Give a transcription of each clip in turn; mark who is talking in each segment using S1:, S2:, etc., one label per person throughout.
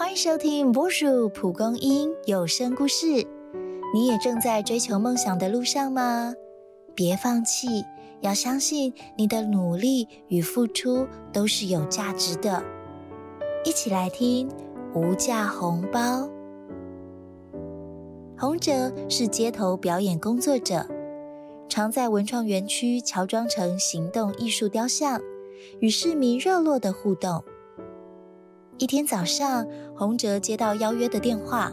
S1: 欢迎收听波叔蒲公英有声故事。你也正在追求梦想的路上吗？别放弃，要相信你的努力与付出都是有价值的。一起来听无价红包。洪哲是街头表演工作者，常在文创园区乔装成行动艺术雕像，与市民热络的互动。一天早上，洪哲接到邀约的电话：“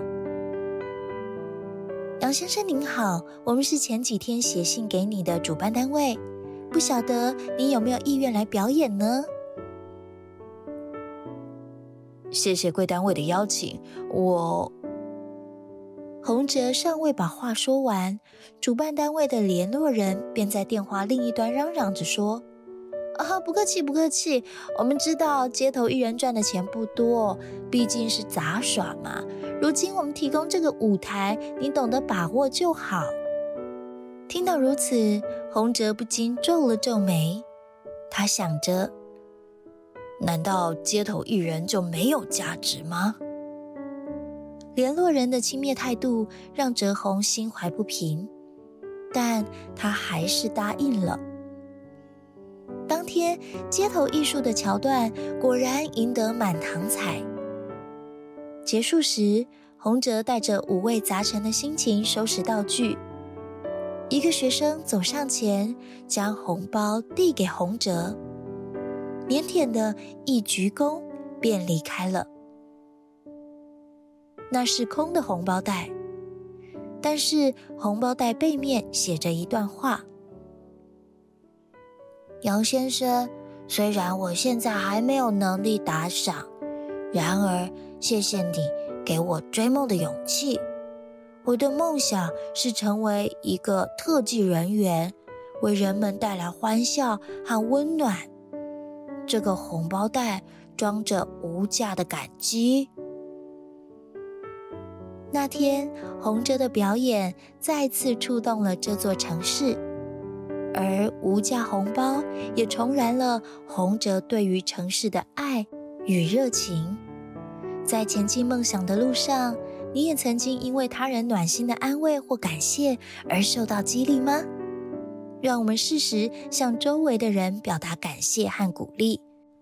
S1: 杨先生您好，我们是前几天写信给你的主办单位，不晓得你有没有意愿来表演呢？”
S2: 谢谢贵单位的邀请，我……
S1: 洪哲尚未把话说完，主办单位的联络人便在电话另一端嚷嚷着说。啊，不客气，不客气。我们知道街头艺人赚的钱不多，毕竟是杂耍嘛。如今我们提供这个舞台，你懂得把握就好。听到如此，洪哲不禁皱了皱眉。他想着：
S2: 难道街头艺人就没有价值吗？
S1: 联络人的轻蔑态度让哲宏心怀不平，但他还是答应了。当天街头艺术的桥段果然赢得满堂彩。结束时，洪哲带着五味杂陈的心情收拾道具。一个学生走上前，将红包递给洪哲，腼腆的一鞠躬，便离开了。那是空的红包袋，但是红包袋背面写着一段话。杨先生，虽然我现在还没有能力打赏，然而谢谢你给我追梦的勇气。我的梦想是成为一个特技人员，为人们带来欢笑和温暖。这个红包袋装着无价的感激。那天，洪哲的表演再次触动了这座城市。而无价红包也重燃了洪哲对于城市的爱与热情。在前进梦想的路上，你也曾经因为他人暖心的安慰或感谢而受到激励吗？让我们适时向周围的人表达感谢和鼓励，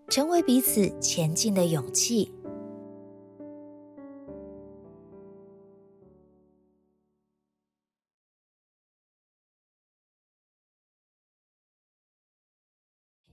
S1: 成为彼此前进的勇气。